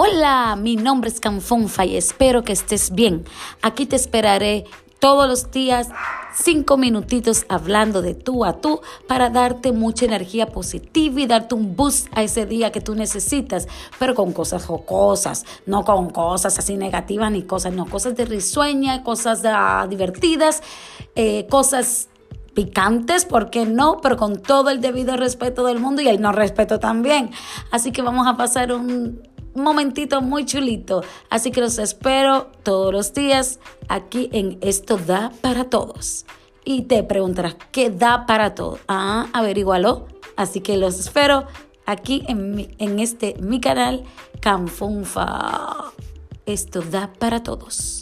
Hola, mi nombre es Canfonfa y espero que estés bien. Aquí te esperaré todos los días cinco minutitos hablando de tú a tú para darte mucha energía positiva y darte un boost a ese día que tú necesitas, pero con cosas jocosas, no con cosas así negativas ni cosas, no, cosas de risueña, cosas ah, divertidas, eh, cosas picantes, ¿por qué no? Pero con todo el debido respeto del mundo y el no respeto también. Así que vamos a pasar un momentito muy chulito. Así que los espero todos los días aquí en Esto Da para Todos. Y te preguntarás, ¿qué da para todos? Ah, averígualo. Así que los espero aquí en, en este mi canal Canfunfa. Esto da para todos.